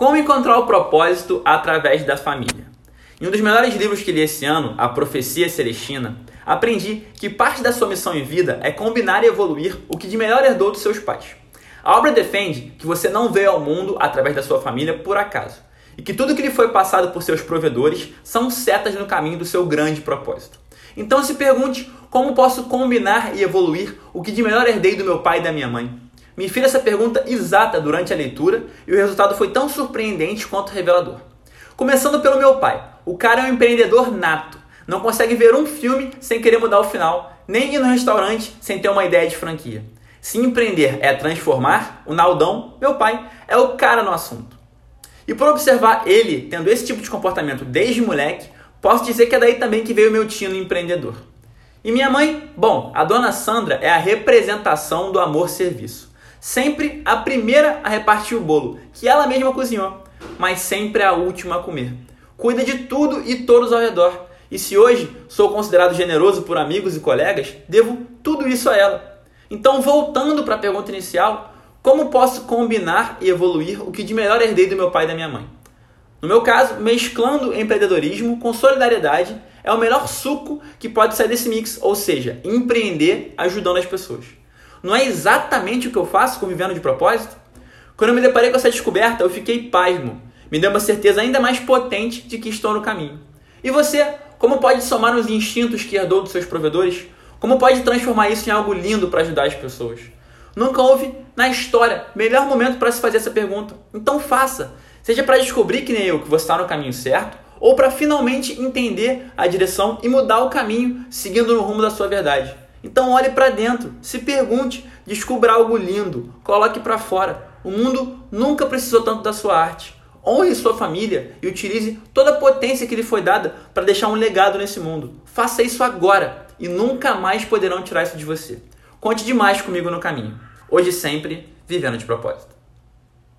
Como encontrar o propósito através da família? Em um dos melhores livros que li esse ano, A Profecia Celestina, aprendi que parte da sua missão em vida é combinar e evoluir o que de melhor herdou dos seus pais. A obra defende que você não veio ao mundo através da sua família por acaso, e que tudo que lhe foi passado por seus provedores são setas no caminho do seu grande propósito. Então se pergunte como posso combinar e evoluir o que de melhor herdei do meu pai e da minha mãe. Me fiz essa pergunta exata durante a leitura e o resultado foi tão surpreendente quanto revelador. Começando pelo meu pai. O cara é um empreendedor nato. Não consegue ver um filme sem querer mudar o final, nem ir no restaurante sem ter uma ideia de franquia. Se empreender é transformar, o Naldão, meu pai, é o cara no assunto. E por observar ele tendo esse tipo de comportamento desde moleque, posso dizer que é daí também que veio meu tino empreendedor. E minha mãe? Bom, a dona Sandra é a representação do amor-serviço sempre a primeira a repartir o bolo, que ela mesma cozinhou, mas sempre a última a comer. Cuida de tudo e todos ao redor. E se hoje sou considerado generoso por amigos e colegas, devo tudo isso a ela. Então, voltando para a pergunta inicial, como posso combinar e evoluir o que de melhor herdei do meu pai e da minha mãe? No meu caso, mesclando empreendedorismo com solidariedade é o melhor suco que pode sair desse mix, ou seja, empreender ajudando as pessoas. Não é exatamente o que eu faço com Vivendo de Propósito? Quando eu me deparei com essa descoberta, eu fiquei pasmo. Me deu uma certeza ainda mais potente de que estou no caminho. E você, como pode somar os instintos que herdou dos seus provedores? Como pode transformar isso em algo lindo para ajudar as pessoas? Nunca houve na história melhor momento para se fazer essa pergunta. Então faça. Seja para descobrir que nem eu que você está no caminho certo, ou para finalmente entender a direção e mudar o caminho seguindo no rumo da sua verdade. Então olhe para dentro, se pergunte, descubra algo lindo, coloque para fora. O mundo nunca precisou tanto da sua arte. Honre sua família e utilize toda a potência que lhe foi dada para deixar um legado nesse mundo. Faça isso agora e nunca mais poderão tirar isso de você. Conte demais comigo no caminho. Hoje sempre, vivendo de propósito.